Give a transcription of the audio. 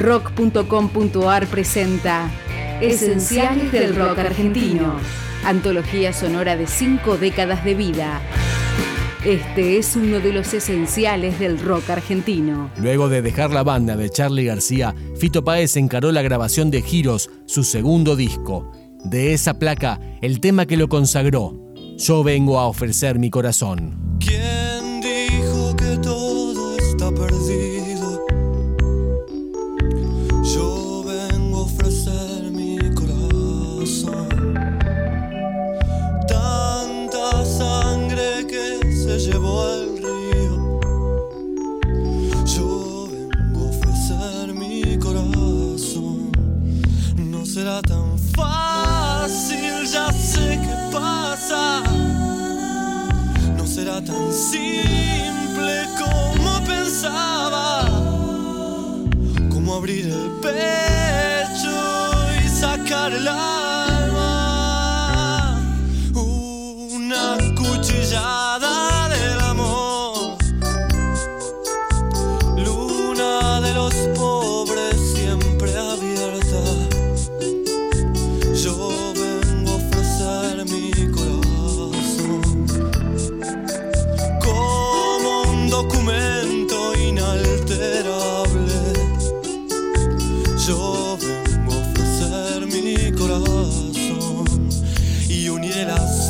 Rock.com.ar presenta Esenciales del Rock Argentino. Antología sonora de cinco décadas de vida. Este es uno de los esenciales del rock argentino. Luego de dejar la banda de Charlie García, Fito Páez encaró la grabación de Giros, su segundo disco. De esa placa, el tema que lo consagró, Yo vengo a ofrecer mi corazón. Llevó el río. Yo vengo a ofrecer mi corazón. No será tan fácil, ya sé qué pasa. No será tan simple como pensaba. Como abrir el pecho los pobres siempre abierta. Yo vengo a ofrecer mi corazón como un documento inalterable. Yo vengo a ofrecer mi corazón y uniré las